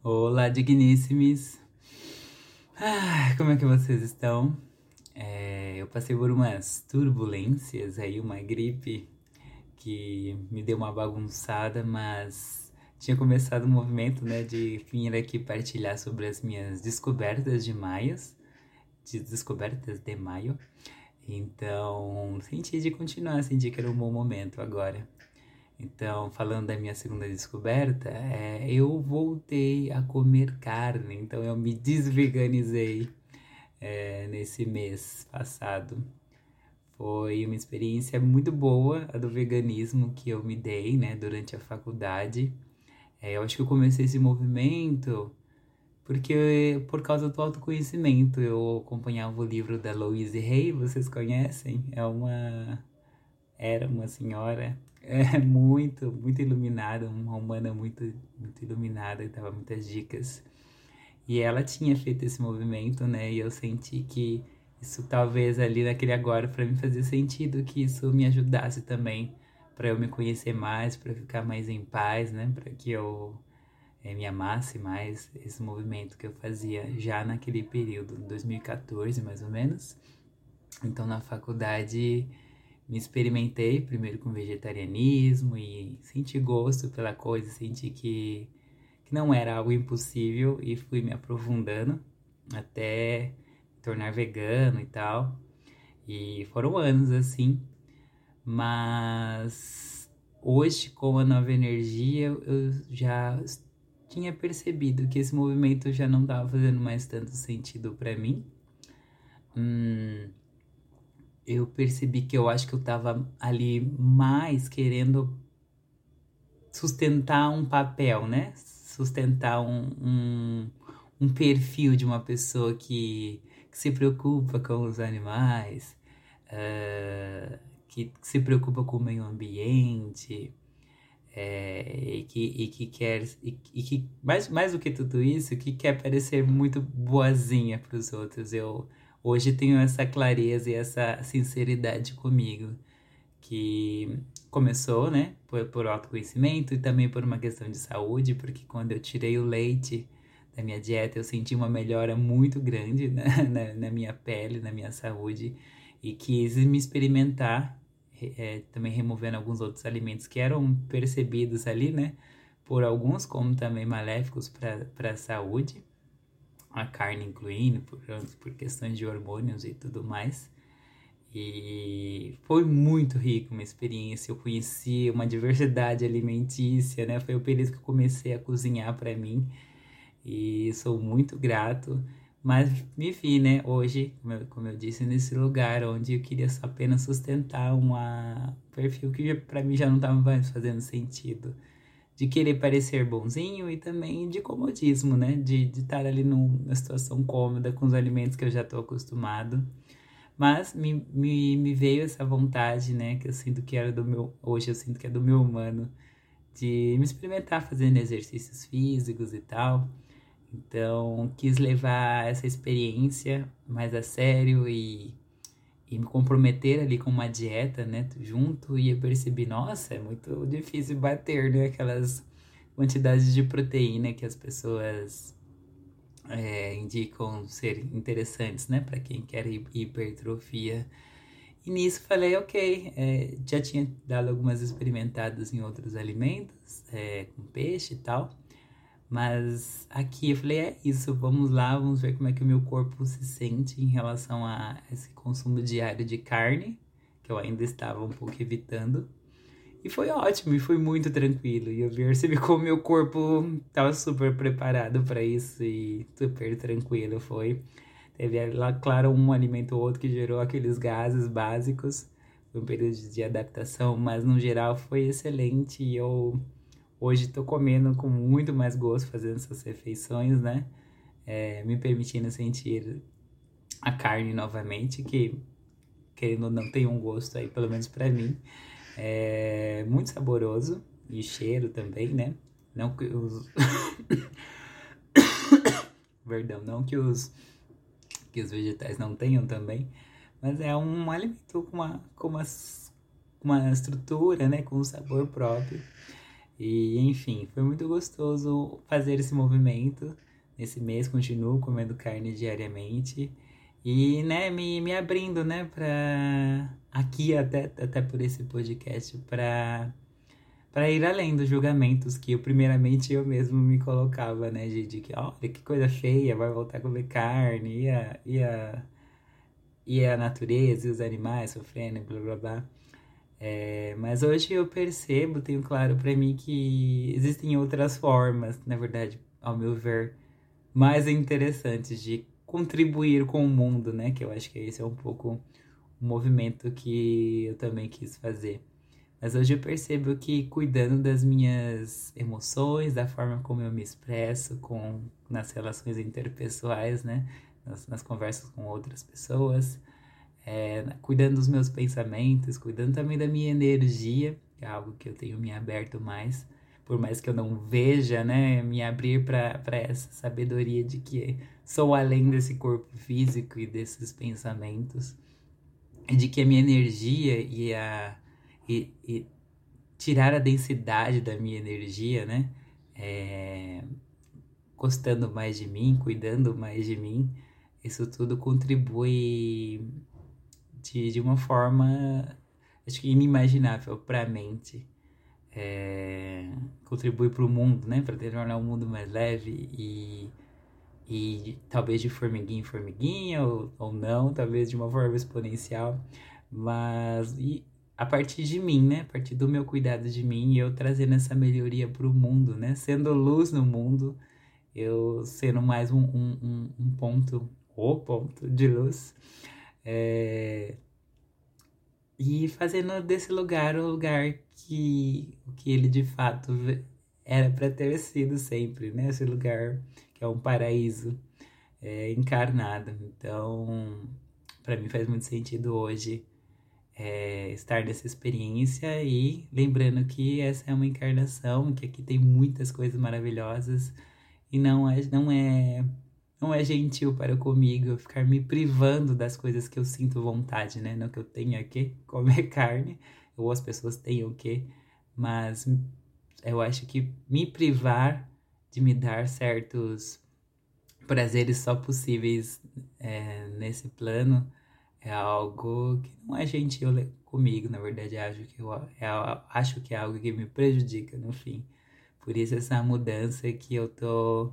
Olá, digníssimos! Ah, como é que vocês estão? É, eu passei por umas turbulências aí, uma gripe que me deu uma bagunçada, mas tinha começado um movimento, né, de vir aqui partilhar sobre as minhas descobertas de maio, de descobertas de maio. Então, senti de continuar, senti que era um bom momento agora. Então, falando da minha segunda descoberta, é, eu voltei a comer carne, então eu me desveganizei é, nesse mês passado. Foi uma experiência muito boa a do veganismo que eu me dei, né, durante a faculdade. É, eu acho que eu comecei esse movimento porque por causa do autoconhecimento. Eu acompanhava o livro da Louise Hay, vocês conhecem? É uma era uma senhora é, muito, muito iluminada, uma humana muito, muito iluminada e dava muitas dicas. E ela tinha feito esse movimento, né? E eu senti que isso talvez ali naquele agora para mim fazia sentido que isso me ajudasse também para eu me conhecer mais, para ficar mais em paz, né? Para que eu é, me amasse mais esse movimento que eu fazia já naquele período, 2014 mais ou menos. Então na faculdade me experimentei primeiro com vegetarianismo e senti gosto pela coisa, senti que, que não era algo impossível e fui me aprofundando até me tornar vegano e tal. E foram anos assim, mas hoje com a nova energia eu já tinha percebido que esse movimento já não estava fazendo mais tanto sentido para mim. Hum, eu percebi que eu acho que eu estava ali mais querendo sustentar um papel, né? Sustentar um, um, um perfil de uma pessoa que, que, se preocupa com os animais, uh, que, se preocupa com o meio ambiente, é, e, que, e que quer, e, e, que mais, mais do que tudo isso, que quer parecer muito boazinha para os outros. Eu hoje tenho essa clareza e essa sinceridade comigo, que começou, né, por, por autoconhecimento e também por uma questão de saúde, porque quando eu tirei o leite da minha dieta, eu senti uma melhora muito grande né, na, na minha pele, na minha saúde, e quis me experimentar, é, também removendo alguns outros alimentos que eram percebidos ali, né, por alguns como também maléficos para a saúde a carne incluindo, por, por questões de hormônios e tudo mais. E foi muito rico uma experiência. Eu conheci uma diversidade alimentícia, né? Foi o período que eu comecei a cozinhar para mim e sou muito grato. Mas me vi, né, hoje, como eu, disse, nesse lugar onde eu queria apenas sustentar um perfil que para mim já não estava mais fazendo sentido de querer parecer bonzinho e também de comodismo, né? De, de estar ali numa situação cômoda com os alimentos que eu já estou acostumado. Mas me, me, me veio essa vontade, né? Que eu sinto que era do meu. Hoje eu sinto que é do meu humano, de me experimentar fazendo exercícios físicos e tal. Então, quis levar essa experiência mais a sério e e me comprometer ali com uma dieta, né, junto, e eu percebi, nossa, é muito difícil bater, né, aquelas quantidades de proteína que as pessoas é, indicam ser interessantes, né, para quem quer hipertrofia. E nisso falei, ok, é, já tinha dado algumas experimentadas em outros alimentos, é, com peixe e tal, mas aqui eu falei, é isso, vamos lá, vamos ver como é que o meu corpo se sente em relação a esse consumo diário de carne, que eu ainda estava um pouco evitando. E foi ótimo, e foi muito tranquilo. E eu percebi como meu corpo estava super preparado para isso e super tranquilo. Foi. Teve lá, claro, um alimento ou outro que gerou aqueles gases básicos. Foi um período de adaptação, mas no geral foi excelente. E eu Hoje estou comendo com muito mais gosto, fazendo essas refeições, né? É, me permitindo sentir a carne novamente, que querendo ou não tem um gosto aí, pelo menos para mim. É muito saboroso e cheiro também, né? Não que os. Perdão, não que os, que os vegetais não tenham também, mas é um alimento com uma, com uma, uma estrutura, né? Com um sabor próprio. E enfim, foi muito gostoso fazer esse movimento. Nesse mês continuo comendo carne diariamente e né, me, me abrindo, né, para aqui até, até por esse podcast para para ir além dos julgamentos que eu primeiramente eu mesmo me colocava, né, de, de que olha que coisa feia, vai voltar a comer carne, e a, e a, e a natureza e os animais sofrendo, blá blá blá. É, mas hoje eu percebo, tenho claro para mim que existem outras formas, na verdade, ao meu ver, mais interessantes de contribuir com o mundo, né? Que eu acho que esse é um pouco o movimento que eu também quis fazer. Mas hoje eu percebo que cuidando das minhas emoções, da forma como eu me expresso com nas relações interpessoais, né? Nas, nas conversas com outras pessoas, é, cuidando dos meus pensamentos, cuidando também da minha energia, que é algo que eu tenho me aberto mais, por mais que eu não veja, né? Me abrir para essa sabedoria de que sou além desse corpo físico e desses pensamentos, de que a minha energia e a e, e tirar a densidade da minha energia, né? É, gostando mais de mim, cuidando mais de mim, isso tudo contribui de, de uma forma, acho que inimaginável para a mente. É, contribui para o mundo, né? Para tornar o mundo mais leve e e talvez de formiguinha em formiguinha ou, ou não, talvez de uma forma exponencial, mas e a partir de mim, né? A partir do meu cuidado de mim, eu trazendo essa melhoria para o mundo, né? Sendo luz no mundo, eu sendo mais um, um, um ponto, o ponto de luz, é... e fazendo desse lugar o lugar que, que ele de fato era para ter sido sempre, né? Esse lugar que é um paraíso é, encarnado. Então, para mim faz muito sentido hoje é, estar nessa experiência e lembrando que essa é uma encarnação, que aqui tem muitas coisas maravilhosas e não é, não é, não é gentil para comigo ficar me privando das coisas que eu sinto vontade, né? Não que eu tenha que comer carne ou as pessoas tenham que, mas eu acho que me privar de me dar certos prazeres só possíveis é, nesse plano é algo que não é gentil comigo, na verdade, acho que, eu, é, acho que é algo que me prejudica no fim. Por isso essa mudança que eu tô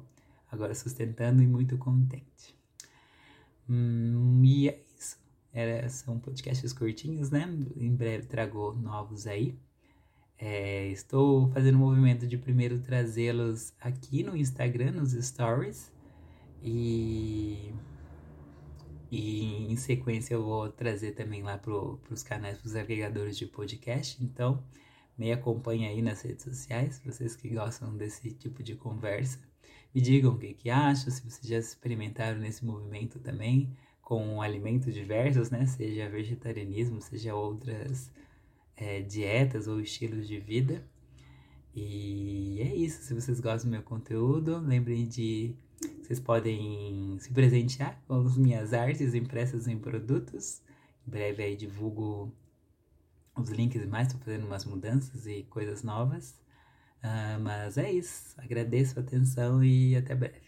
agora sustentando e muito contente. Hum, e é isso. Era, são podcasts curtinhos, né? Em breve trago novos aí. É, estou fazendo um movimento de primeiro trazê-los aqui no Instagram, nos stories. E, e em sequência eu vou trazer também lá para os canais, para os agregadores de podcast. Então, me acompanhe aí nas redes sociais, vocês que gostam desse tipo de conversa. Me digam o que, que acham, se vocês já experimentaram nesse movimento também, com alimentos diversos, né? Seja vegetarianismo, seja outras é, dietas ou estilos de vida. E é isso. Se vocês gostam do meu conteúdo, lembrem de. Vocês podem se presentear com as minhas artes impressas em produtos. Em breve aí divulgo os links mais. Estou fazendo umas mudanças e coisas novas. Uh, mas é isso. Agradeço a atenção e até breve.